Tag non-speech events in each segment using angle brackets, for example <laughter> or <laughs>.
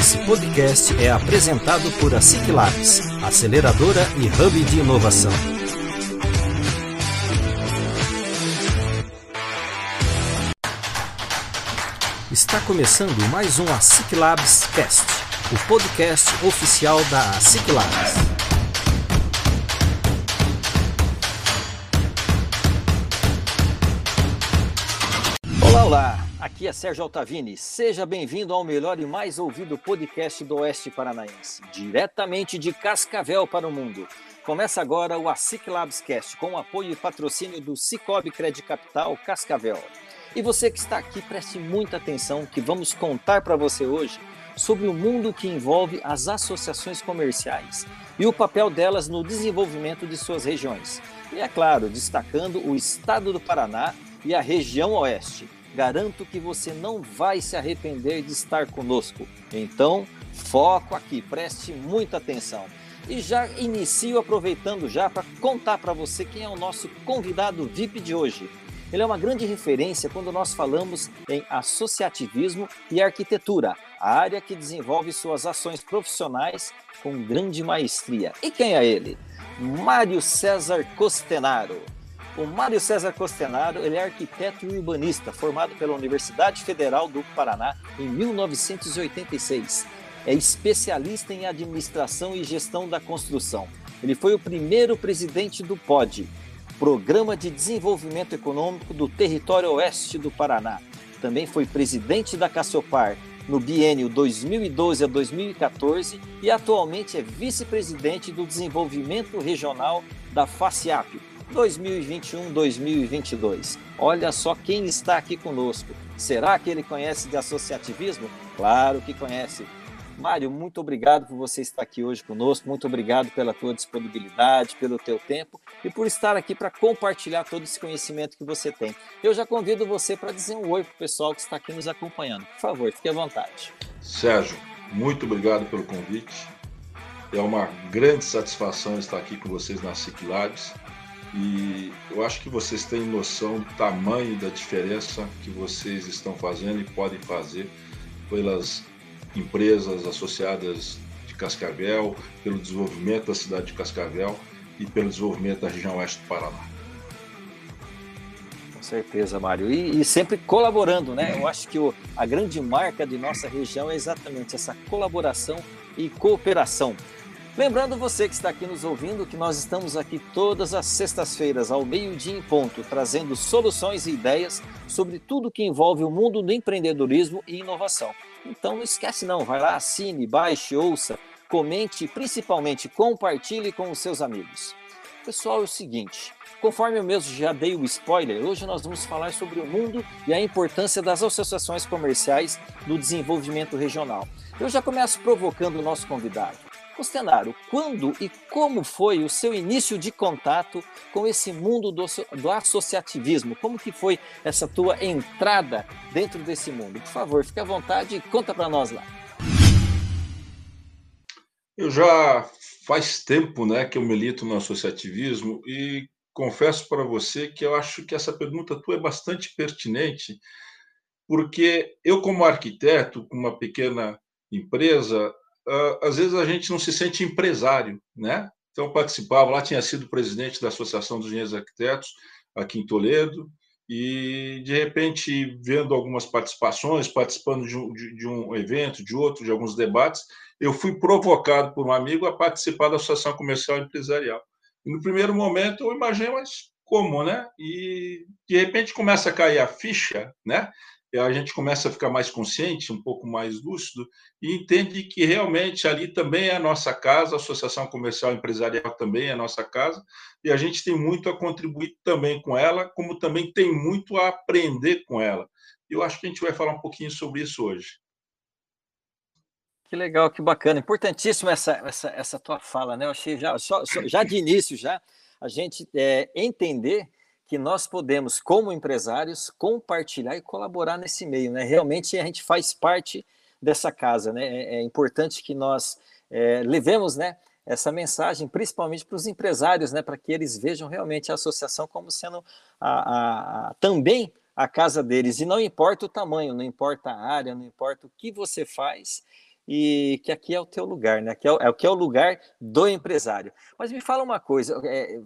Esse podcast é apresentado por a Ciclabs, aceleradora e hub de inovação. Está começando mais um ASIC Labs Cast, o podcast oficial da ASIC Labs. Olá, olá! Aqui é Sérgio Altavini. Seja bem-vindo ao melhor e mais ouvido podcast do Oeste Paranaense, diretamente de Cascavel para o mundo. Começa agora o ASIC Labs Cast, com o apoio e patrocínio do Cicobi Credit Capital Cascavel. E você que está aqui, preste muita atenção que vamos contar para você hoje sobre o mundo que envolve as associações comerciais e o papel delas no desenvolvimento de suas regiões. E é claro, destacando o estado do Paraná e a região oeste Garanto que você não vai se arrepender de estar conosco. Então, foco aqui, preste muita atenção. E já inicio aproveitando já para contar para você quem é o nosso convidado VIP de hoje. Ele é uma grande referência quando nós falamos em associativismo e arquitetura, a área que desenvolve suas ações profissionais com grande maestria. E quem é ele? Mário César Costenaro. O Mário César Costenaro ele é arquiteto e urbanista, formado pela Universidade Federal do Paraná em 1986. É especialista em administração e gestão da construção. Ele foi o primeiro presidente do POD, Programa de Desenvolvimento Econômico do Território Oeste do Paraná. Também foi presidente da Cassiopar no biênio 2012 a 2014 e atualmente é vice-presidente do Desenvolvimento Regional da FACIAP, 2021-2022. Olha só quem está aqui conosco. Será que ele conhece de associativismo? Claro que conhece. Mário, muito obrigado por você estar aqui hoje conosco, muito obrigado pela tua disponibilidade, pelo teu tempo e por estar aqui para compartilhar todo esse conhecimento que você tem. Eu já convido você para dizer um oi para o pessoal que está aqui nos acompanhando. Por favor, fique à vontade. Sérgio, muito obrigado pelo convite. É uma grande satisfação estar aqui com vocês na SIC Labs. E eu acho que vocês têm noção do tamanho da diferença que vocês estão fazendo e podem fazer pelas empresas associadas de Cascavel, pelo desenvolvimento da cidade de Cascavel e pelo desenvolvimento da região oeste do Paraná. Com certeza, Mário. E, e sempre colaborando, né? Eu acho que o, a grande marca de nossa região é exatamente essa colaboração e cooperação. Lembrando você que está aqui nos ouvindo que nós estamos aqui todas as sextas-feiras, ao meio-dia em ponto, trazendo soluções e ideias sobre tudo que envolve o mundo do empreendedorismo e inovação. Então não esquece não, vai lá, assine, baixe, ouça, comente e principalmente compartilhe com os seus amigos. Pessoal, é o seguinte, conforme eu mesmo já dei o spoiler, hoje nós vamos falar sobre o mundo e a importância das associações comerciais no desenvolvimento regional. Eu já começo provocando o nosso convidado. Costenaro, quando e como foi o seu início de contato com esse mundo do, do, associativismo? Como que foi essa tua entrada dentro desse mundo? Por favor, fique à vontade e conta para nós lá. Eu já faz tempo né, que eu milito no associativismo e confesso para você que eu acho que essa pergunta tua é bastante pertinente, porque eu, como arquiteto, com uma pequena empresa, às vezes a gente não se sente empresário, né? Então, participava lá, tinha sido presidente da Associação dos Engenheiros Arquitetos, aqui em Toledo, e de repente, vendo algumas participações, participando de um, de, de um, evento, de outro, de alguns debates, eu fui provocado por um amigo a participar da Associação Comercial e Empresarial. E no primeiro momento eu imaginei, mas como, né? E de repente começa a cair a ficha, né? A gente começa a ficar mais consciente, um pouco mais lúcido, e entende que realmente ali também é a nossa casa, a Associação Comercial Empresarial também é a nossa casa, e a gente tem muito a contribuir também com ela, como também tem muito a aprender com ela. Eu acho que a gente vai falar um pouquinho sobre isso hoje. Que legal, que bacana. Importantíssimo essa, essa, essa tua fala, né? Eu achei já, só, já de início, já a gente é, entender que nós podemos, como empresários, compartilhar e colaborar nesse meio. Né? Realmente a gente faz parte dessa casa. Né? É, é importante que nós é, levemos né, essa mensagem, principalmente para os empresários, né, para que eles vejam realmente a associação como sendo a, a, a, também a casa deles. E não importa o tamanho, não importa a área, não importa o que você faz, e que aqui é o teu lugar, né? Aqui é, é, que é o lugar do empresário. Mas me fala uma coisa, é,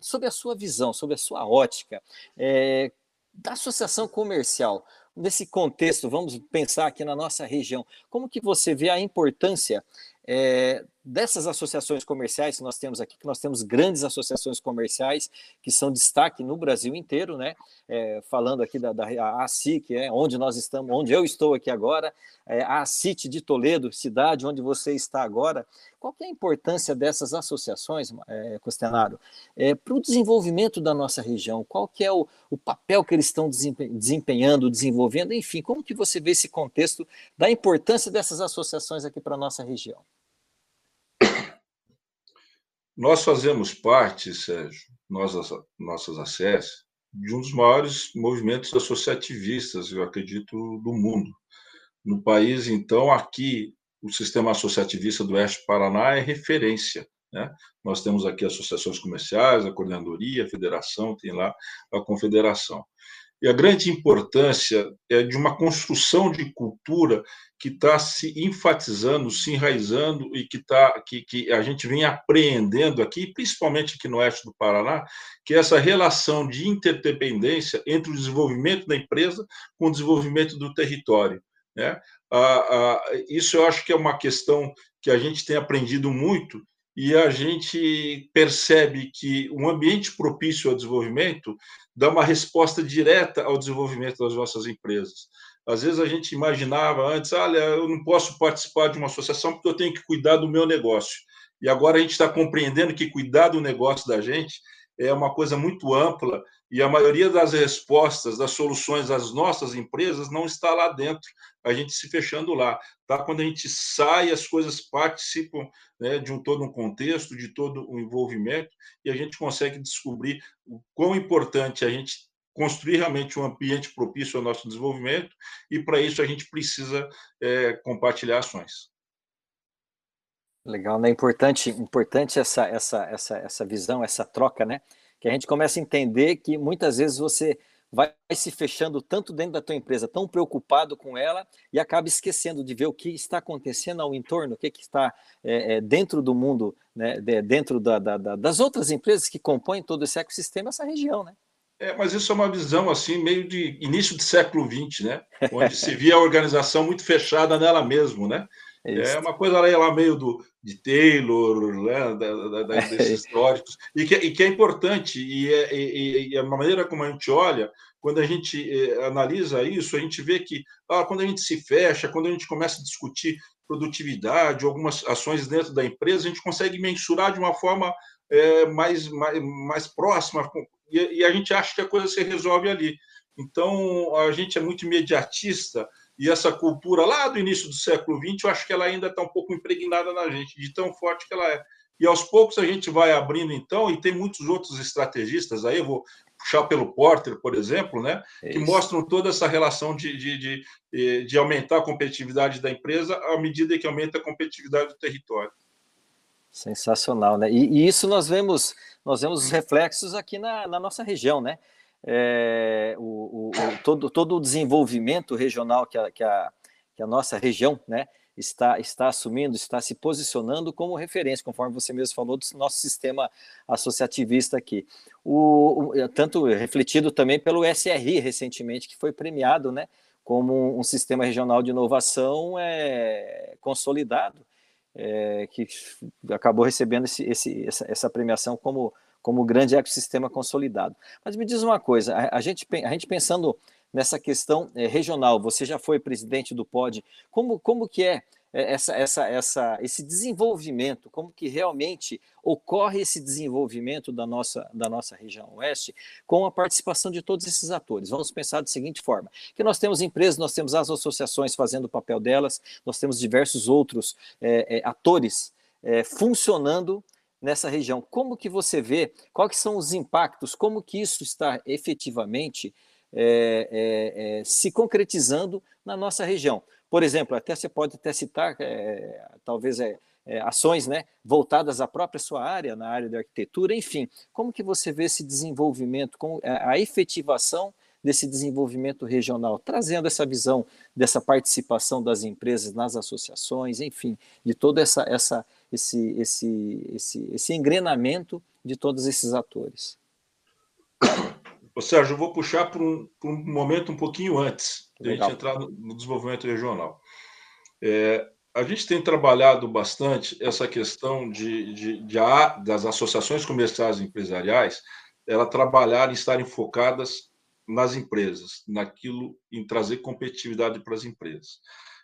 sobre a sua visão, sobre a sua ótica, é, da associação comercial, nesse contexto, vamos pensar aqui na nossa região, como que você vê a importância é, dessas associações comerciais que nós temos aqui, que nós temos grandes associações comerciais que são destaque no Brasil inteiro, né? É, falando aqui da, da ACIC, é, onde nós estamos, onde eu estou aqui agora, é, a ACIT de Toledo, cidade onde você está agora. Qual é a importância dessas associações, é, Costenaro, é, para o desenvolvimento da nossa região? Qual que é o, o papel que eles estão desempenhando, desenvolvendo? Enfim, como que você vê esse contexto da importância dessas associações aqui para a nossa região? Nós fazemos parte, Sérgio, nós, nossas acessos, de um dos maiores movimentos associativistas, eu acredito, do mundo. No país, então, aqui, o sistema associativista do Oeste Paraná é referência. Né? Nós temos aqui associações comerciais, a coordenadoria, a federação, tem lá a confederação. E a grande importância é de uma construção de cultura que está se enfatizando, se enraizando e que, tá, que, que a gente vem apreendendo aqui, principalmente aqui no oeste do Paraná, que é essa relação de interdependência entre o desenvolvimento da empresa com o desenvolvimento do território. Né? Ah, ah, isso eu acho que é uma questão que a gente tem aprendido muito e a gente percebe que um ambiente propício ao desenvolvimento dá uma resposta direta ao desenvolvimento das nossas empresas. Às vezes a gente imaginava antes, olha, eu não posso participar de uma associação porque eu tenho que cuidar do meu negócio. E agora a gente está compreendendo que cuidar do negócio da gente é uma coisa muito ampla e a maioria das respostas, das soluções das nossas empresas não está lá dentro, a gente se fechando lá. Tá? Quando a gente sai, as coisas participam né, de um todo um contexto, de todo um envolvimento, e a gente consegue descobrir o quão importante é a gente construir realmente um ambiente propício ao nosso desenvolvimento, e para isso a gente precisa é, compartilhar ações. Legal, né? Importante, importante essa, essa, essa, essa visão, essa troca, né? Que a gente começa a entender que muitas vezes você vai se fechando tanto dentro da tua empresa, tão preocupado com ela, e acaba esquecendo de ver o que está acontecendo ao entorno, o que, que está é, é, dentro do mundo, né? De, dentro da, da, da, das outras empresas que compõem todo esse ecossistema, essa região, né? É, mas isso é uma visão assim meio de início do século XX, né? Onde se via a organização muito fechada nela mesmo, né? É, é uma coisa lá, meio do, de Taylor, né, da, da, <laughs> é desses históricos, e que, e que, é importante, e, é, e, e, a maneira como a gente olha, quando a gente eh, analisa isso, a gente vê que ah, quando a gente se fecha, quando a gente começa a discutir produtividade, algumas ações dentro da empresa, a gente consegue mensurar de uma forma eh, mais, mais, mais próxima, e, e a gente acha que a coisa se resolve ali. Então, a gente é muito imediatista, e essa cultura lá do início do século XX, eu acho que ela ainda está um pouco impregnada na gente, de tão forte que ela é. E aos poucos a gente vai abrindo, então, e tem muitos outros estrategistas aí, eu vou puxar pelo Porter, por exemplo, né, que mostram toda essa relação de, de, de, de, aumentar a competitividade da empresa à medida que aumenta a competitividade do território. Sensacional, né? E, e isso nós vemos, nós vemos os reflexos aqui na, na nossa região, né? É, o, o, o, todo, todo o desenvolvimento regional que a, que a, que a nossa região né, está, está assumindo, está se posicionando como referência, conforme você mesmo falou, do nosso sistema associativista aqui. O, o, tanto refletido também pelo SRI recentemente, que foi premiado né, como um sistema regional de inovação é, consolidado, é, que acabou recebendo esse, esse, essa, essa premiação como como grande ecossistema consolidado. Mas me diz uma coisa, a, a gente, a gente pensando nessa questão é, regional, você já foi presidente do POD, como, como que é eh, essa, essa, essa, esse desenvolvimento, como que realmente ocorre esse desenvolvimento da nossa, da nossa região oeste com a participação de todos esses atores. Vamos pensar da seguinte forma, que nós temos empresas, nós temos as associações fazendo o papel delas, nós temos diversos outros é, é, atores funcionando nessa região. Como que você vê, quais são os impactos, como que isso está efetivamente é, é, é, se concretizando na nossa região? Por exemplo, até você pode até citar, é, talvez é, é, ações né, voltadas à própria sua área, na área da arquitetura, enfim, como que você vê esse desenvolvimento, com a efetivação desse desenvolvimento regional, trazendo essa visão dessa participação das empresas nas associações, enfim, de todo essa, essa, esse, esse, esse, esse engrenamento de todos esses atores. Ô, Sérgio, eu vou puxar para um, um, momento um pouquinho antes de a gente entrar no, desenvolvimento regional. É, a gente tem trabalhado bastante essa questão de, de, de a, das associações comerciais e empresariais, ela trabalharem, estarem focadas nas empresas, naquilo em trazer competitividade para as empresas.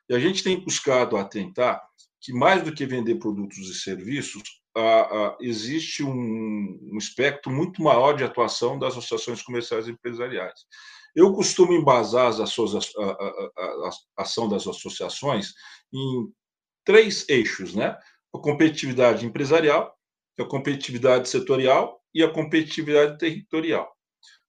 E a gente tem buscado atentar que mais do que vender produtos e serviços, a, a, existe um, um, espectro muito maior de atuação das associações comerciais e empresariais. Eu costumo embasar as a, a, ação das associações em três eixos, né? A competitividade empresarial, a competitividade setorial e a competitividade territorial.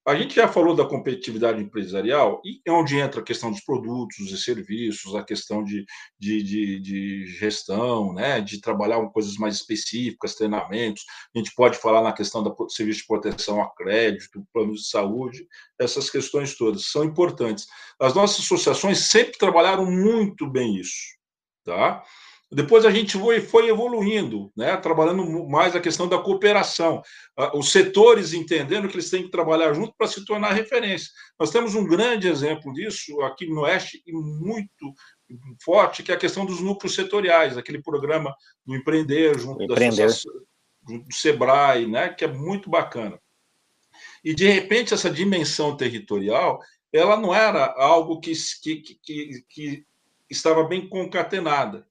A gente já falou da competitividade empresarial, e é onde entra a questão dos produtos e serviços, a questão de, de, de, de, gestão, né, de trabalhar com coisas mais específicas, treinamentos. A gente pode falar na questão do serviço de proteção a crédito, plano de saúde, essas questões todas são importantes. As nossas associações sempre trabalharam muito bem isso. Tá? Depois a gente foi evoluindo, né? trabalhando mais a questão da cooperação, os setores entendendo que eles têm que trabalhar junto para se tornar referência. Nós temos um grande exemplo disso aqui no Oeste e muito forte, que é a questão dos núcleos setoriais, aquele programa do Empreender junto, Empreender. junto do Sebrae, né? que é muito bacana. E, de repente, essa dimensão territorial ela não era algo que, que, que, que estava bem concatenada.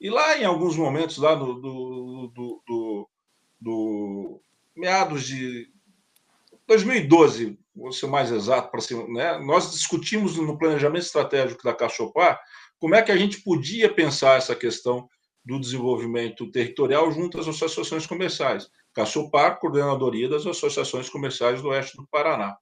E lá, em alguns momentos, lá no, do, do, do, do meados de 2012, vou ser mais exato, para ser, né, nós discutimos no planejamento estratégico da Cachopar como é que a gente podia pensar essa questão do desenvolvimento territorial junto às associações comerciais. Cachopar, coordenadoria das associações comerciais do oeste do Paraná.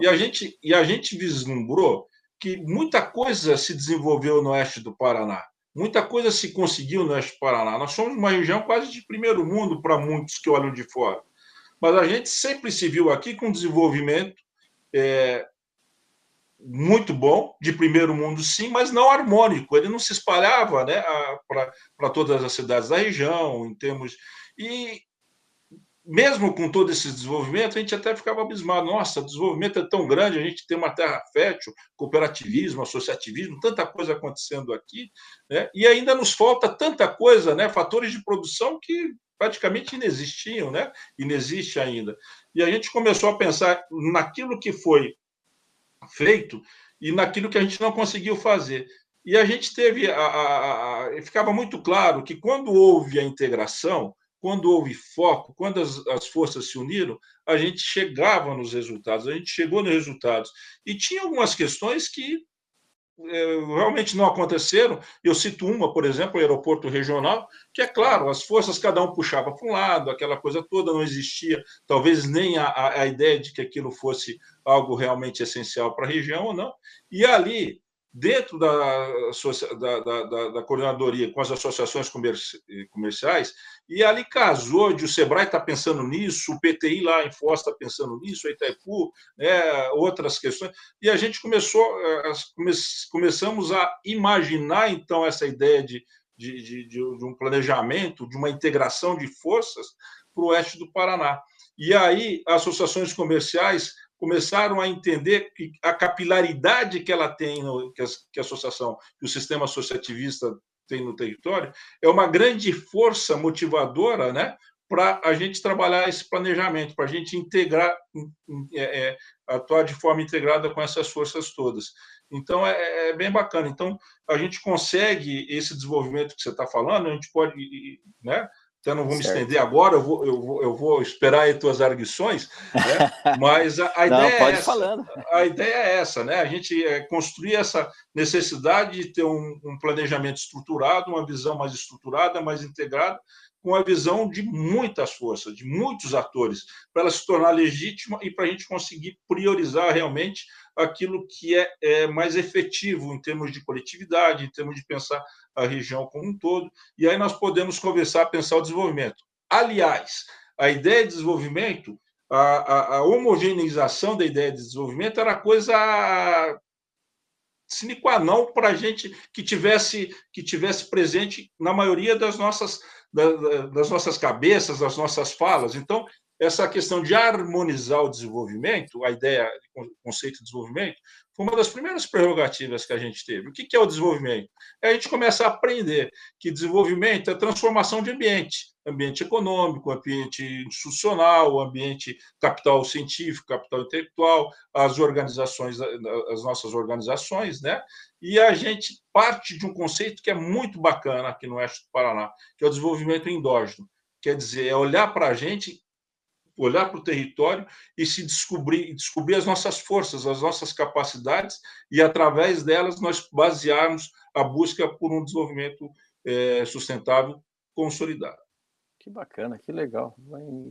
E a, gente, e a gente vislumbrou que muita coisa se desenvolveu no oeste do Paraná. Muita coisa se conseguiu no Oeste do Paraná. Nós somos uma região quase de primeiro mundo para muitos que olham de fora. Mas a gente sempre se viu aqui com desenvolvimento é, muito bom, de primeiro mundo, sim, mas não harmônico. Ele não se espalhava né, para todas as cidades da região, em termos. E mesmo com todo esse desenvolvimento, a gente até ficava abismado. Nossa, o desenvolvimento é tão grande, a gente tem uma terra fértil, cooperativismo, associativismo, tanta coisa acontecendo aqui, né? e ainda nos falta tanta coisa, né? fatores de produção que praticamente inexistiam, né? inexiste ainda. E a gente começou a pensar naquilo que foi feito e naquilo que a gente não conseguiu fazer. E a gente teve, a, a, a, ficava muito claro que quando houve a integração, quando houve foco, quando as, as, forças se uniram, a gente chegava nos resultados, a gente chegou nos resultados. E tinha algumas questões que é, realmente não aconteceram. Eu cito uma, por exemplo, o aeroporto regional, que é claro, as forças, cada um puxava para um lado, aquela coisa toda, não existia, talvez nem a, a ideia de que aquilo fosse algo realmente essencial para a região ou não. E ali, dentro da, da, da, da, coordenadoria com as associações comerciais, e ali casou de o Sebrae está pensando nisso, o PTI lá em Foz está pensando nisso, a Itaipu, né, outras questões, e a gente começou, eh, come, começamos a imaginar, então, essa ideia de, de, de, de um planejamento, de uma integração de forças para o oeste do Paraná. E aí, associações comerciais começaram a entender que a capilaridade que ela tem, no, que, a, que a associação, que o sistema associativista tem no território, é uma grande força motivadora né, para a gente trabalhar esse planejamento, para a gente integrar, é, é, atuar de forma integrada com essas forças todas. Então, é, é, bem bacana. Então, a gente consegue esse desenvolvimento que você está falando, a gente pode né, então não vou me estender agora, eu vou, eu vou, eu vou esperar aí tuas arguições, né? <laughs> mas a, a ideia não, é essa. Falando. A ideia é essa, né? A gente é construir essa necessidade de ter um, um, planejamento estruturado, uma visão mais estruturada, mais integrada, com a visão de muitas forças, de muitos atores, para ela se tornar legítima e para a gente conseguir priorizar realmente aquilo que é, é mais efetivo em termos de coletividade, em termos de pensar a região como um todo, e aí nós podemos conversar, pensar o desenvolvimento. Aliás, a ideia de desenvolvimento, a, a, a homogeneização da ideia de desenvolvimento era coisa sine qua non para a gente que tivesse, que tivesse presente na maioria das nossas, das nossas cabeças, das nossas falas. Então, essa questão de harmonizar o desenvolvimento, a ideia, o conceito de desenvolvimento, foi uma das primeiras prerrogativas que a gente teve. O que é o desenvolvimento? É a gente começa a aprender que desenvolvimento é transformação de ambiente, ambiente econômico, ambiente institucional, ambiente capital científico, capital intelectual, as organizações, as nossas organizações, né? E a gente parte de um conceito que é muito bacana aqui no oeste do Paraná, que é o desenvolvimento endógeno. Quer dizer, é olhar para a gente olhar para o território e se descobrir, descobrir as nossas forças, as nossas capacidades e através delas nós basearmos a busca por um desenvolvimento é, sustentável consolidado. Que bacana, que legal,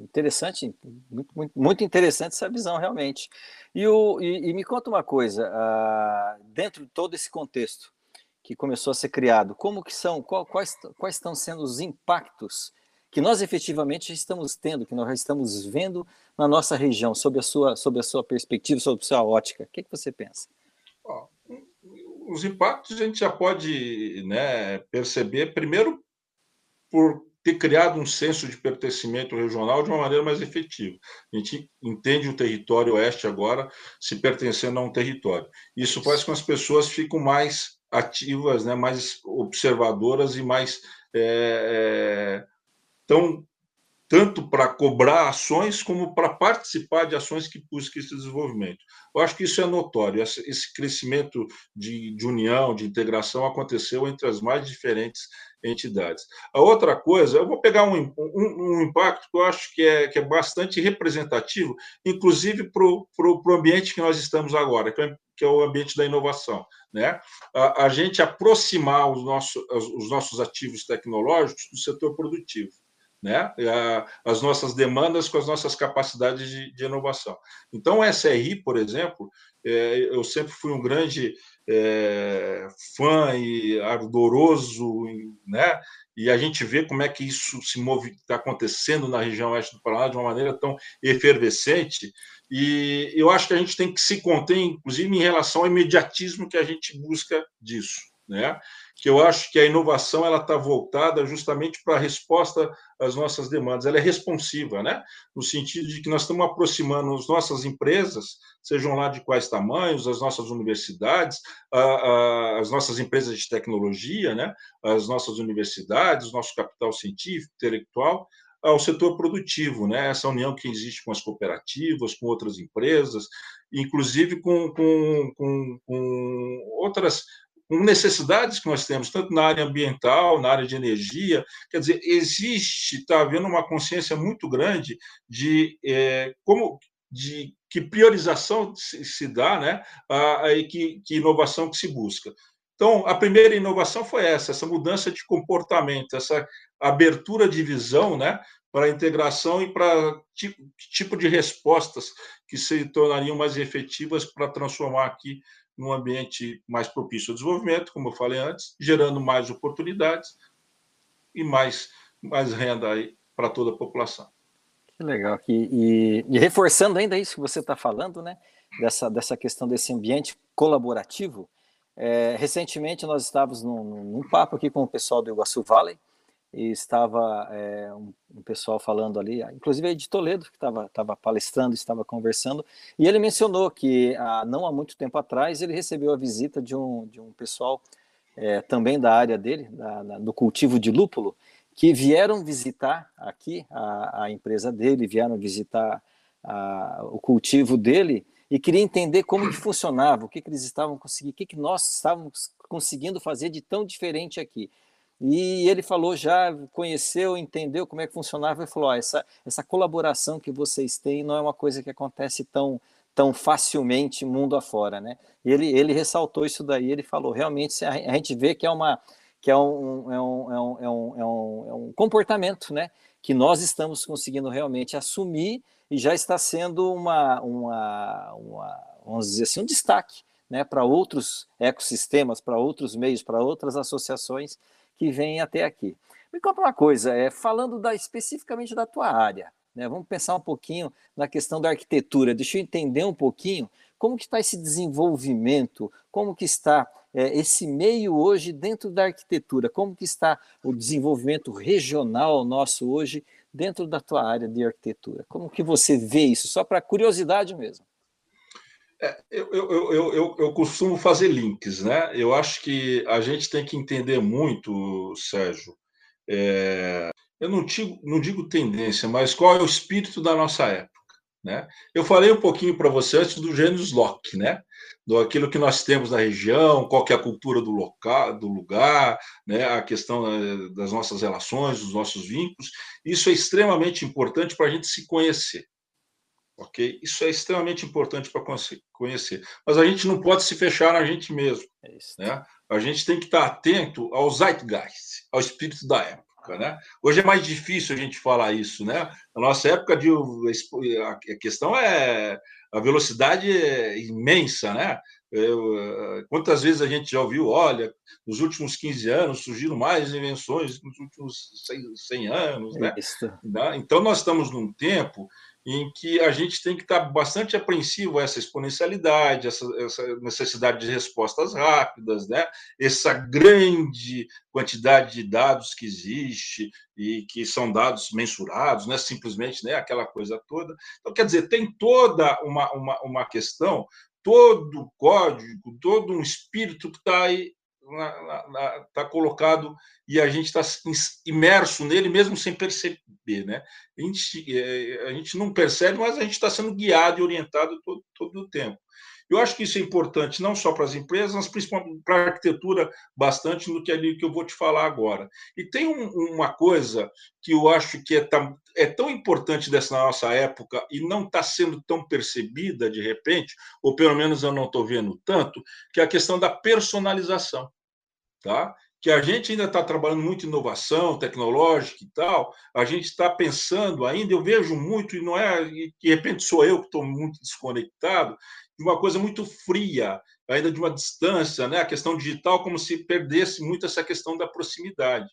interessante, muito, muito, muito interessante essa visão realmente. E, o, e, e me conta uma coisa, uh, dentro de todo esse contexto que começou a ser criado, como que são, qual, quais, quais estão sendo os impactos que nós efetivamente estamos tendo, que nós estamos vendo na nossa região, sob a sua, sob a sua perspectiva, sob a sua ótica? O que, é que você pensa? Os impactos a gente já pode né, perceber, primeiro, por ter criado um senso de pertencimento regional de uma maneira mais efetiva. A gente entende o território oeste agora se pertencendo a um território. Isso faz com que as pessoas fiquem mais ativas, né, mais observadoras e mais é, então, tanto para cobrar ações como para participar de ações que busquem esse desenvolvimento. Eu acho que isso é notório. Esse crescimento de, de união, de integração aconteceu entre as mais diferentes entidades. A outra coisa, eu vou pegar um, um, um impacto que eu acho que é, que é bastante representativo, inclusive para o ambiente que nós estamos agora, que é, que é o ambiente da inovação. Né? A, a gente aproximar os nossos, os nossos ativos tecnológicos do setor produtivo né? as nossas demandas com as nossas capacidades de, de inovação. Então, o SRI, por exemplo, é, eu sempre fui um grande é, fã e ardoroso, né? e a gente vê como é que isso se está acontecendo na região oeste do Paraná de uma maneira tão efervescente, e eu acho que a gente tem que se conter, inclusive, em relação ao imediatismo que a gente busca disso né? que eu acho que a inovação ela está voltada justamente para a resposta às nossas demandas. Ela é responsiva, né? no sentido de que nós estamos aproximando as nossas empresas, sejam lá de quais tamanhos, as nossas universidades, as nossas empresas de tecnologia, né? as nossas universidades, o nosso capital científico, intelectual, ao setor produtivo, né? essa união que existe com as cooperativas, com outras empresas, inclusive com, com, com, com outras necessidades que nós temos, tanto na área ambiental, na área de energia. Quer dizer, existe, está havendo uma consciência muito grande de é, como de que priorização se, dá, né, a que, que inovação que se busca. Então, a primeira inovação foi essa, essa mudança de comportamento, essa abertura de visão, né, para a integração e para tipo, tipo de respostas que se tornariam mais efetivas para transformar aqui num ambiente mais propício ao desenvolvimento, como eu falei antes, gerando mais oportunidades e mais, mais renda para toda a população. Que legal. E, e, e reforçando ainda isso que você está falando, né? Dessa, dessa questão desse ambiente colaborativo. É, recentemente nós estávamos num, num, papo aqui com o pessoal do Iguaçu Valley, e estava é, um, um, pessoal falando ali, inclusive aí de Toledo, que estava, palestrando, estava conversando, e ele mencionou que há, não há muito tempo atrás ele recebeu a visita de um, de um pessoal é, também da área dele, da, do cultivo de lúpulo, que vieram visitar aqui a, a empresa dele, vieram visitar a, o cultivo dele e queria entender como que funcionava, o que, que eles estavam conseguindo, o que, que nós estávamos conseguindo fazer de tão diferente aqui. E ele falou já, conheceu, entendeu como é que funcionava e falou: ó, essa, essa colaboração que vocês têm não é uma coisa que acontece tão, tão facilmente mundo afora, né? Ele, ele ressaltou isso daí, ele falou: realmente a gente vê que é uma que é um, é um, é um, é um, é um, é um comportamento, né? Que nós estamos conseguindo realmente assumir e já está sendo uma, uma, uma vamos dizer assim, um destaque né, para outros ecossistemas, para outros meios, para outras associações que vêm até aqui. Me conta uma coisa, é, falando da, especificamente da tua área, Né? Vamos pensar um pouquinho na questão da arquitetura. Deixa eu entender um pouquinho como que está esse desenvolvimento, como que está é, esse meio hoje dentro da arquitetura, como que está o desenvolvimento regional nosso hoje dentro da tua área de arquitetura. Como que você vê isso? Só para curiosidade mesmo. É, eu, eu, eu, eu, costumo fazer links, né? Eu acho que a gente tem que entender muito, Sérgio. É, eu não digo, não digo tendência, mas qual é o espírito da nossa época. Né? Eu falei um pouquinho para você antes do gênus Locke, né? do aquilo que nós temos na região, qual que é a cultura do, local, do lugar, né? a questão das nossas relações, dos nossos vínculos. Isso é extremamente importante para a gente se conhecer ok? Isso é extremamente importante para conhecer. Mas a gente não pode se fechar na gente mesmo, é né? A gente tem que estar atento ao zeitgeist, ao espírito da época, né? Hoje é mais difícil a gente falar isso, né? Na nossa época de a questão é a velocidade é imensa, né? Eu, quantas vezes a gente já ouviu, olha, nos últimos 15 anos surgiram mais invenções nos últimos 100 anos, né? né? Então, nós estamos num tempo em que a gente tem que estar bastante apreensivo a essa exponencialidade, essa, essa, necessidade de respostas rápidas, né? essa grande quantidade de dados que existe e que são dados mensurados, não é simplesmente né, aquela coisa toda. Então, quer dizer, tem toda uma, uma, uma questão, todo o código, todo um espírito que está aí está colocado e a gente está imerso nele mesmo sem perceber, né? A gente, é, a gente não percebe, mas a gente está sendo guiado e orientado todo, todo o tempo. Eu acho que isso é importante não só para as empresas, mas principalmente para a arquitetura, bastante no que, ali, que eu vou te falar agora. E tem um, uma coisa que eu acho que é, é tão importante dessa nossa época e não está sendo tão percebida de repente, ou pelo menos eu não estou vendo tanto, que é a questão da personalização. Tá? que a gente ainda está trabalhando muito inovação tecnológica e tal, a gente está pensando ainda, eu vejo muito, e não é, de repente sou eu que estou muito desconectado, de uma coisa muito fria, ainda de uma distância, né? a questão digital, como se perdesse muito essa questão da proximidade.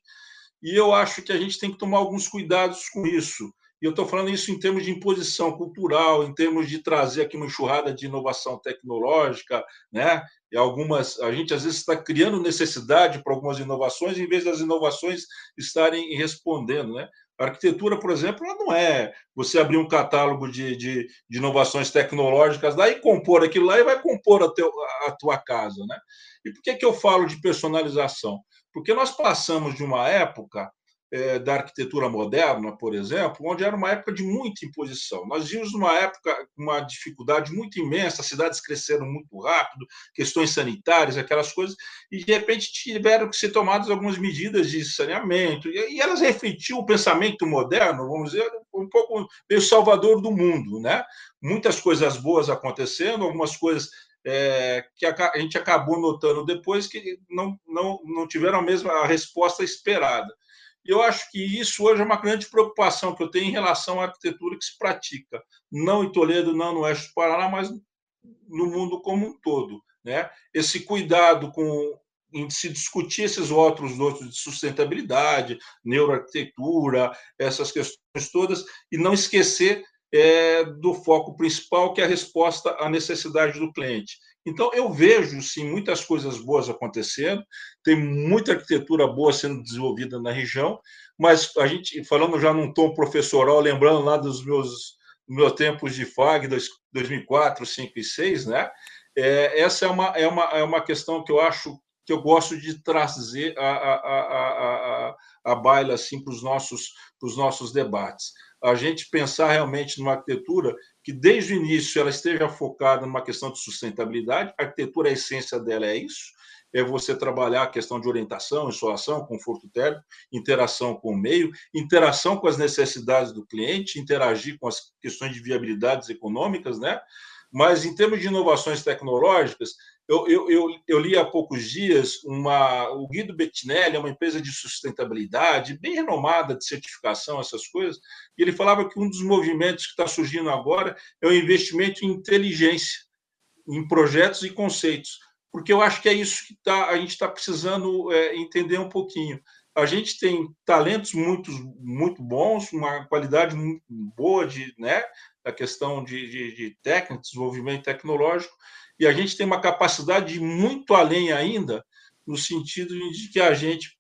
E eu acho que a gente tem que tomar alguns cuidados com isso. E eu estou falando isso em termos de imposição cultural, em termos de trazer aqui uma enxurrada de inovação tecnológica, né? E algumas, a gente às vezes está criando necessidade para algumas inovações, em vez das inovações estarem respondendo, né? A arquitetura, por exemplo, ela não é você abrir um catálogo de, de, de inovações tecnológicas lá e compor aquilo lá e vai compor a, teu, a tua casa, né? E por que, que eu falo de personalização? Porque nós passamos de uma época é, da arquitetura moderna, por exemplo, onde era uma época de muita imposição. Nós vimos uma época uma dificuldade muito imensa, as cidades cresceram muito rápido, questões sanitárias, aquelas coisas, e de repente tiveram que ser tomadas algumas medidas de saneamento, e elas refletiam o pensamento moderno, vamos dizer, um pouco meio salvador do mundo, né? Muitas coisas boas acontecendo, algumas coisas é, que a, a, gente acabou notando depois que não, não, não tiveram a mesma resposta esperada. Eu acho que isso hoje é uma grande preocupação que eu tenho em relação à arquitetura que se pratica, não em Toledo, não no oeste do Paraná, mas no mundo como um todo. Né? Esse cuidado com em se discutir esses outros outros de sustentabilidade, neuroarquitetura, essas questões todas, e não esquecer é, do foco principal, que é a resposta à necessidade do cliente. Então, eu vejo, sim, muitas coisas boas acontecendo, tem muita arquitetura boa sendo desenvolvida na região, mas a gente, falando já num tom professoral, lembrando lá dos meus, meus tempos de FAG, 2004, 2005 e 2006, né? É, essa é uma, é, uma, é uma questão que eu acho que eu gosto de trazer a, a, a, a, a baila assim, para os nossos, nossos debates. A gente pensar realmente numa arquitetura que desde o início ela esteja focada numa questão de sustentabilidade. A arquitetura, a essência dela é isso, é você trabalhar a questão de orientação, insolação, conforto térmico, interação com o meio, interação com as necessidades do cliente, interagir com as questões de viabilidades econômicas, né? Mas em termos de inovações tecnológicas, eu, eu, eu, eu, li há poucos dias uma, o Guido Bettinelli, é uma empresa de sustentabilidade, bem renomada de certificação, essas coisas, e ele falava que um dos movimentos que está surgindo agora é o investimento em inteligência, em projetos e conceitos, porque eu acho que é isso que tá, a gente está precisando é, entender um pouquinho. a gente tem talentos muito, muito bons, uma qualidade muito boa de, né, a questão de, de, de técnica, desenvolvimento tecnológico, e a gente tem uma capacidade de muito além ainda, no sentido de que a gente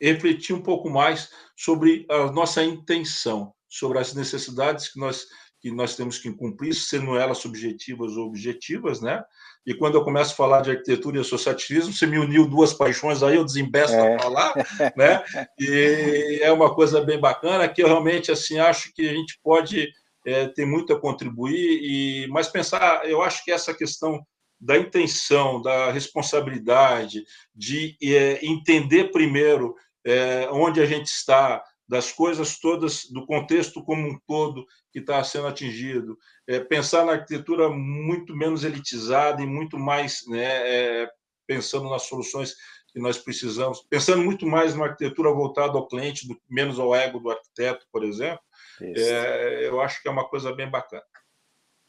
refletir um pouco mais sobre a nossa intenção, sobre as necessidades que nós que nós temos que cumprir, sendo elas subjetivas ou objetivas, né? E quando eu começo a falar de arquitetura e associativismo, você me uniu duas paixões aí, eu desembesto é. a falar, né? E é uma coisa bem bacana que eu realmente assim acho que a gente pode é, ter muito a contribuir e mas pensar, eu acho que essa questão da intenção, da responsabilidade, de é, entender primeiro é, onde a gente está, das coisas todas, do contexto como um todo que está sendo atingido, é, pensar na arquitetura muito menos elitizada e muito mais né, é, pensando nas soluções que nós precisamos, pensando muito mais numa arquitetura voltada ao cliente, menos ao ego do arquiteto, por exemplo, é, eu acho que é uma coisa bem bacana.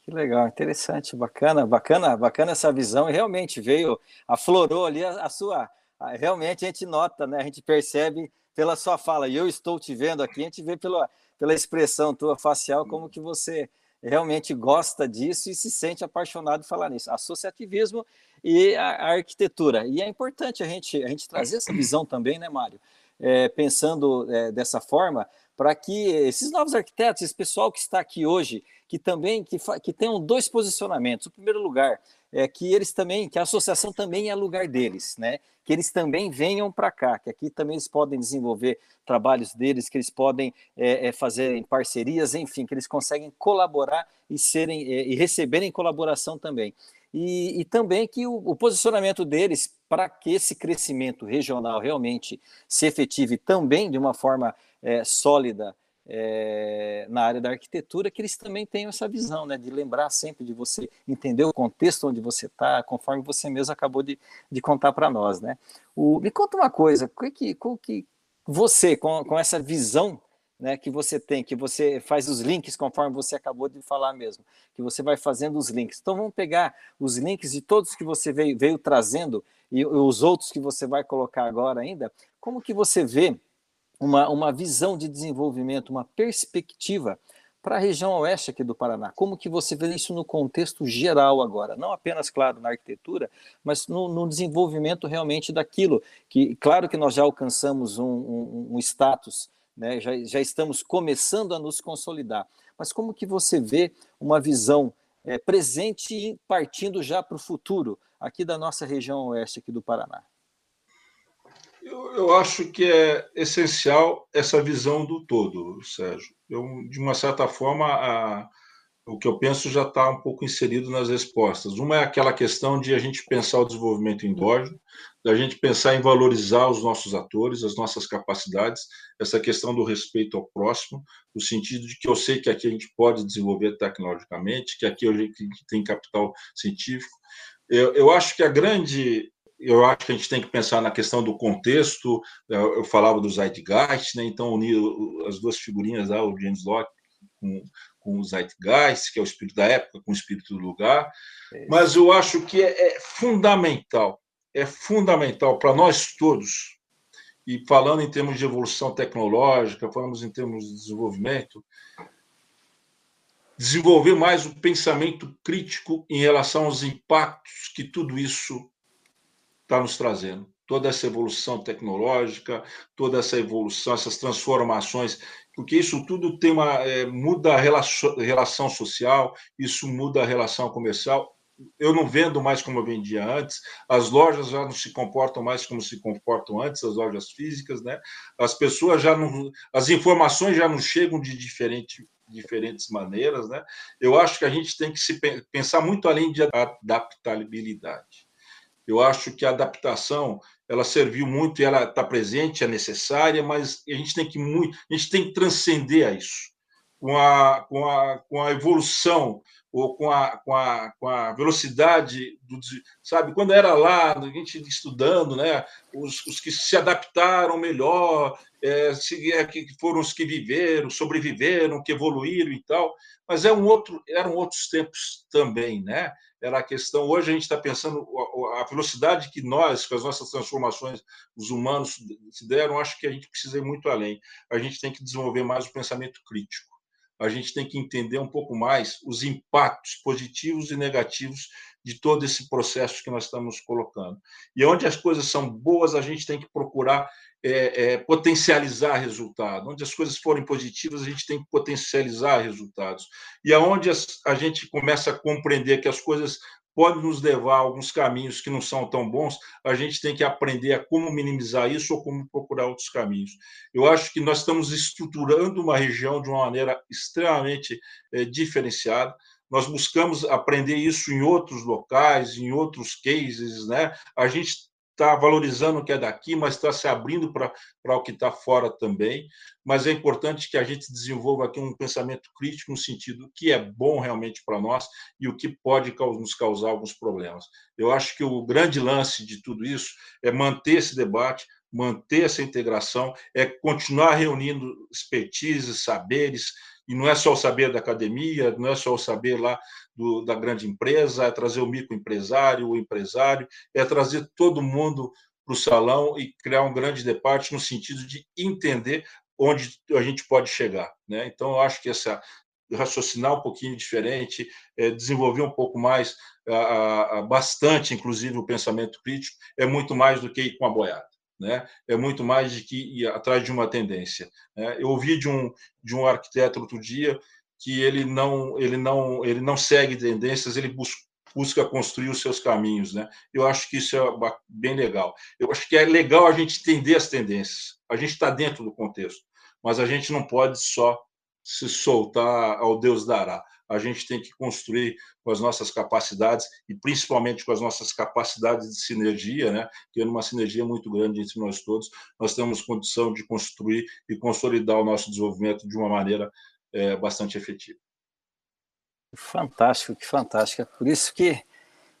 Que legal, interessante, bacana, bacana, bacana essa visão e realmente veio, aflorou ali a, a sua, a, realmente a gente nota, né? A gente percebe pela sua fala, e eu estou te vendo aqui, a gente vê pela, pela expressão tua facial como que você realmente gosta disso e se sente apaixonado falar nisso. Associativismo e a, a arquitetura. E é importante a gente, a gente trazer essa visão também, né, Mário? É, pensando é, dessa forma, para que esses novos arquitetos, esse pessoal que está aqui hoje, que também que, que tenham dois posicionamentos. O primeiro lugar é que eles também, que a associação também é lugar deles, né? Que eles também venham para cá, que aqui também eles podem desenvolver trabalhos deles, que eles podem é, é, fazer parcerias, enfim, que eles conseguem colaborar e serem é, e receberem colaboração também. E, e também que o, o posicionamento deles para que esse crescimento regional realmente se efetive também de uma forma é, sólida é, na área da arquitetura, que eles também tenham essa visão, né, de lembrar sempre de você entender o contexto onde você está, conforme você mesmo acabou de, de contar para nós, né? O, me conta uma coisa, o que, que você, com, com essa visão né, que você tem, que você faz os links conforme você acabou de falar mesmo, que você vai fazendo os links. Então vamos pegar os links de todos que você veio, veio trazendo e os outros que você vai colocar agora ainda, como que você vê uma, uma visão de desenvolvimento, uma perspectiva para a região oeste aqui do Paraná. Como que você vê isso no contexto geral agora? Não apenas, claro, na arquitetura, mas no, no desenvolvimento realmente daquilo que, claro que nós já alcançamos um, um, um status, né, já, já estamos começando a nos consolidar, mas como que você vê uma visão é, presente e partindo já para o futuro aqui da nossa região oeste aqui do Paraná? Eu, eu, acho que é essencial essa visão do todo, Sérgio. Eu, de uma certa forma, a, o que eu penso já está um pouco inserido nas respostas. Uma é aquela questão de a gente pensar o desenvolvimento endógeno, da gente pensar em valorizar os nossos atores, as nossas capacidades, essa questão do respeito ao próximo, no sentido de que eu sei que aqui a gente pode desenvolver tecnologicamente, que aqui a gente tem capital científico. Eu, eu acho que a grande eu acho que a gente tem que pensar na questão do contexto. Eu falava do Zeitgeist, né? então unir as duas figurinhas, lá, o James Locke com, com o Zeitgeist, que é o espírito da época, com o espírito do lugar. É Mas eu acho que é, é fundamental, é fundamental para nós todos, e falando em termos de evolução tecnológica, falamos em termos de desenvolvimento, desenvolver mais o pensamento crítico em relação aos impactos que tudo isso está nos trazendo. Toda essa evolução tecnológica, toda essa evolução, essas transformações, porque isso tudo tem uma é, muda a relação, relação social, isso muda a relação comercial. Eu não vendo mais como eu vendia antes, as lojas já não se comportam mais como se comportam antes, as lojas físicas, né? As pessoas já não, as informações já não chegam de diferente, diferentes maneiras, né? Eu acho que a gente tem que se pensar muito além de adaptabilidade. Eu acho que a adaptação ela serviu muito e ela está presente, é necessária, mas a gente tem que muito, a gente tem que transcender a isso. Com a, com a, com a evolução ou com a, com a, com a velocidade do. Sabe, quando era lá, a gente estudando, né? Os, os que se adaptaram melhor, é, se, é, que foram os que viveram, sobreviveram, que evoluíram e tal. Mas é um outro, eram outros tempos também, né? Era a questão. Hoje a gente está pensando a velocidade que nós, com as nossas transformações, os humanos se deram, acho que a gente precisa ir muito além. A gente tem que desenvolver mais o pensamento crítico a gente tem que entender um pouco mais os impactos positivos e negativos de todo esse processo que nós estamos colocando. E onde as coisas são boas, a gente tem que procurar é, é, potencializar resultados. Onde as coisas forem positivas, a gente tem que potencializar resultados. E aonde a gente começa a compreender que as coisas pode nos levar a alguns caminhos que não são tão bons, a gente tem que aprender a como minimizar isso ou como procurar outros caminhos. Eu acho que nós estamos estruturando uma região de uma maneira extremamente é, diferenciada. Nós buscamos aprender isso em outros locais, em outros cases, né? A gente está valorizando o que é daqui, mas está se abrindo para o que está fora também. Mas é importante que a gente desenvolva aqui um pensamento crítico no sentido que é bom realmente para nós e o que pode nos causar alguns problemas. Eu acho que o grande lance de tudo isso é manter esse debate, manter essa integração, é continuar reunindo expertises, saberes, e não é só o saber da academia, não é só o saber lá do, da grande empresa, é trazer o microempresário, o empresário, é trazer todo mundo para o salão e criar um grande debate no sentido de entender onde a gente pode chegar. Né? Então, eu acho que essa raciocinar um pouquinho diferente, é, desenvolver um pouco mais, a, a, bastante, inclusive, o pensamento crítico, é muito mais do que ir com a boiada né? É muito mais de que ir atrás de uma tendência. Né? Eu ouvi de um de um arquiteto outro dia que ele não ele não ele não segue tendências, ele busca busca construir os seus caminhos, né? Eu acho que isso é bem legal. Eu acho que é legal a gente entender as tendências. A gente está dentro do contexto, mas a gente não pode só se soltar ao Deus dará a gente tem que construir com as nossas capacidades e principalmente com as nossas capacidades de sinergia, né? tendo uma sinergia muito grande entre nós todos, nós temos condição de construir e consolidar o nosso desenvolvimento de uma maneira é, bastante efetiva. Fantástico, que fantástico. É por isso que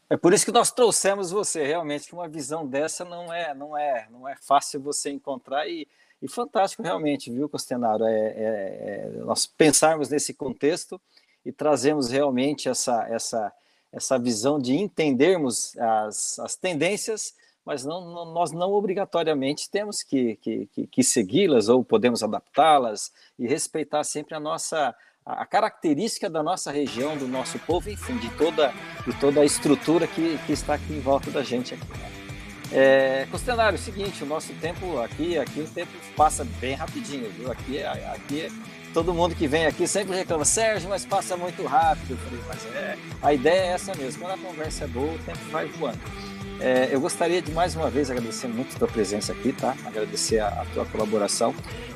é por isso que nós trouxemos você. Realmente, que uma visão dessa não é não é não é fácil você encontrar e, e fantástico realmente, viu, Costenaro? É, é, é, nós pensarmos nesse contexto e trazemos realmente essa, essa, essa visão de entendermos as, as tendências, mas não, não, nós não obrigatoriamente temos que, que, que, que segui-las ou podemos adaptá-las e respeitar sempre a nossa a característica da nossa região, do nosso povo, enfim, de toda, de toda a estrutura que, que está aqui em volta da gente aqui. Né? É, Costenário, é o seguinte, o nosso tempo aqui, aqui o tempo passa bem rapidinho, viu? Aqui, aqui todo mundo que vem aqui sempre reclama, Sérgio, mas passa muito rápido. Eu falei, mas é, a ideia é essa mesmo, quando a conversa é boa, o tempo vai voando. É, eu gostaria de mais uma vez agradecer muito a tua presença aqui, tá? Agradecer a, a tua colaboração.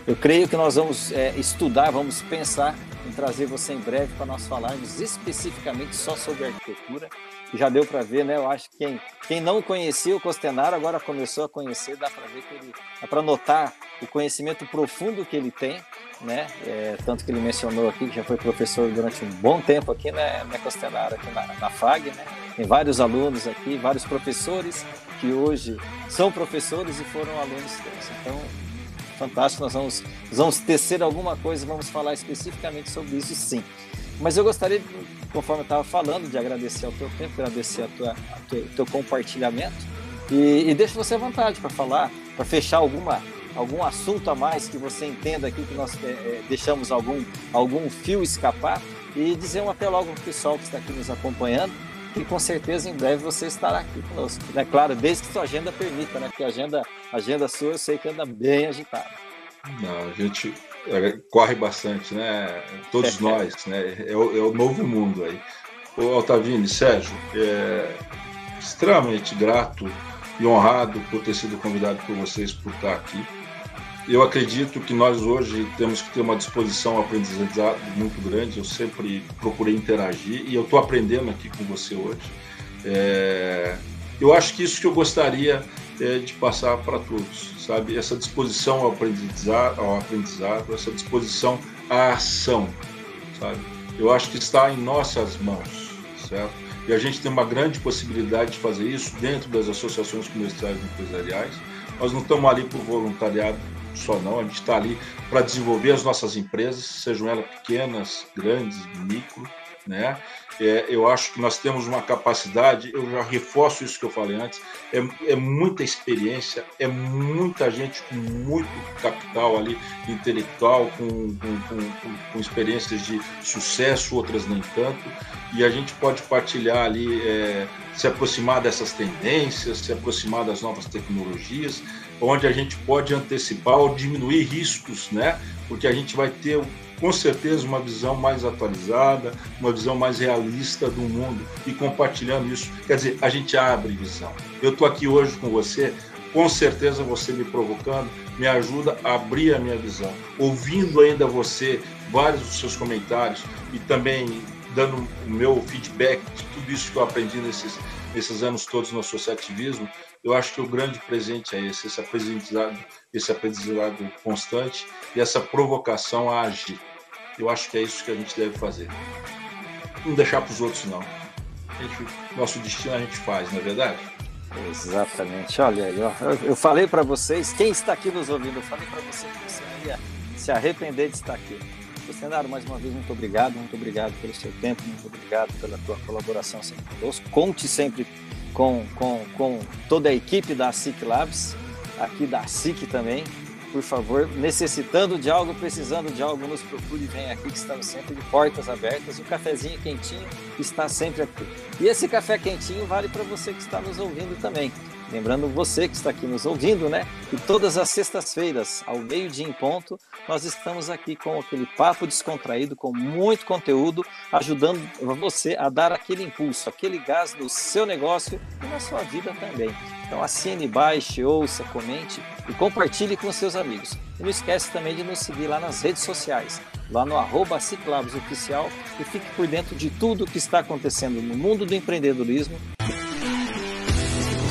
Eu creio que nós vamos é, estudar, vamos pensar em trazer você em breve para nós falarmos especificamente só sobre arquitetura. Já deu para ver, né? Eu acho que quem, quem não conhecia o Costenaro agora começou a conhecer, dá para ver que ele, dá para notar o conhecimento profundo que ele tem né? É, tanto que ele mencionou aqui que já foi professor durante um bom tempo aqui né, na Costenara, aqui na, na FAG, né? Tem vários alunos aqui, vários professores que hoje são professores e foram alunos teus. Então, fantástico, nós vamos, nós vamos tecer alguma coisa, vamos falar especificamente sobre isso sim. Mas eu gostaria, conforme eu estava falando, de agradecer ao teu tempo, agradecer ao tua, teu, teu compartilhamento e, e deixo você à vontade para falar, para fechar alguma algum assunto a mais que você entenda aqui que nós é, deixamos algum, algum fio escapar e dizer um até logo para o pessoal que está aqui nos acompanhando que com certeza em breve você estará aqui conosco. É né? claro, desde que sua agenda permita, né? Porque a agenda, a agenda sua eu sei que anda bem agitada. Não, a gente é, corre bastante, né? Todos <laughs> nós, né? É o, é o, novo mundo aí. O Altavini, Sérgio, é extremamente grato e honrado por ter sido convidado por vocês por estar aqui. Eu acredito que nós hoje temos que ter uma disposição ao aprendizado muito grande. Eu sempre procurei interagir e eu estou aprendendo aqui com você hoje. É... Eu acho que isso que eu gostaria é, de passar para todos, sabe? Essa disposição ao aprendizado, ao aprendizado, essa disposição à ação, sabe? eu acho que está em nossas mãos, certo? E a gente tem uma grande possibilidade de fazer isso dentro das associações comerciais e empresariais. Nós não estamos ali por voluntariado só não, a gente está ali para desenvolver as nossas empresas, sejam elas pequenas, grandes, micro, né? É, eu acho que nós temos uma capacidade, eu já reforço isso que eu falei antes, é, é muita experiência, é muita gente com muito capital ali, intelectual, com, com, com, com experiências de sucesso, outras nem tanto, e a gente pode partilhar ali, é, se aproximar dessas tendências, se aproximar das novas tecnologias, onde a gente pode antecipar ou diminuir riscos, né? Porque a gente vai ter com certeza uma visão mais atualizada, uma visão mais realista do mundo e compartilhando isso. Quer dizer, a gente abre visão. Eu estou aqui hoje com você, com certeza você me provocando me ajuda a abrir a minha visão. Ouvindo ainda você, vários dos seus comentários e também dando o meu feedback de tudo isso que eu aprendi nesses, nesses anos todos no associativismo, eu acho que o grande presente é esse, esse aprendizado, esse aprendizado constante e essa provocação a agir. Eu acho que é isso que a gente deve fazer. Não deixar para os outros, não. Gente, nosso destino a gente faz, não é verdade? Exatamente. Olha aí, ó, eu falei para vocês, quem está aqui nos ouvindo, eu falei para você que você ia se arrepender de estar aqui. Senado, mais uma vez, muito obrigado, muito obrigado pelo seu tempo, muito obrigado pela tua colaboração sempre conosco. Conte sempre com, com, com toda a equipe da SIC Labs, aqui da SIC também. Por favor, necessitando de algo, precisando de algo, nos procure e vem aqui que estamos sempre de portas abertas. O cafezinho quentinho está sempre aqui. E esse café quentinho vale para você que está nos ouvindo também. Lembrando você que está aqui nos ouvindo, né? Que todas as sextas-feiras, ao meio-dia em ponto, nós estamos aqui com aquele papo descontraído, com muito conteúdo, ajudando você a dar aquele impulso, aquele gás no seu negócio e na sua vida também. Então assine, baixe, ouça, comente e compartilhe com seus amigos. E não esquece também de nos seguir lá nas redes sociais, lá no arroba Oficial e fique por dentro de tudo o que está acontecendo no mundo do empreendedorismo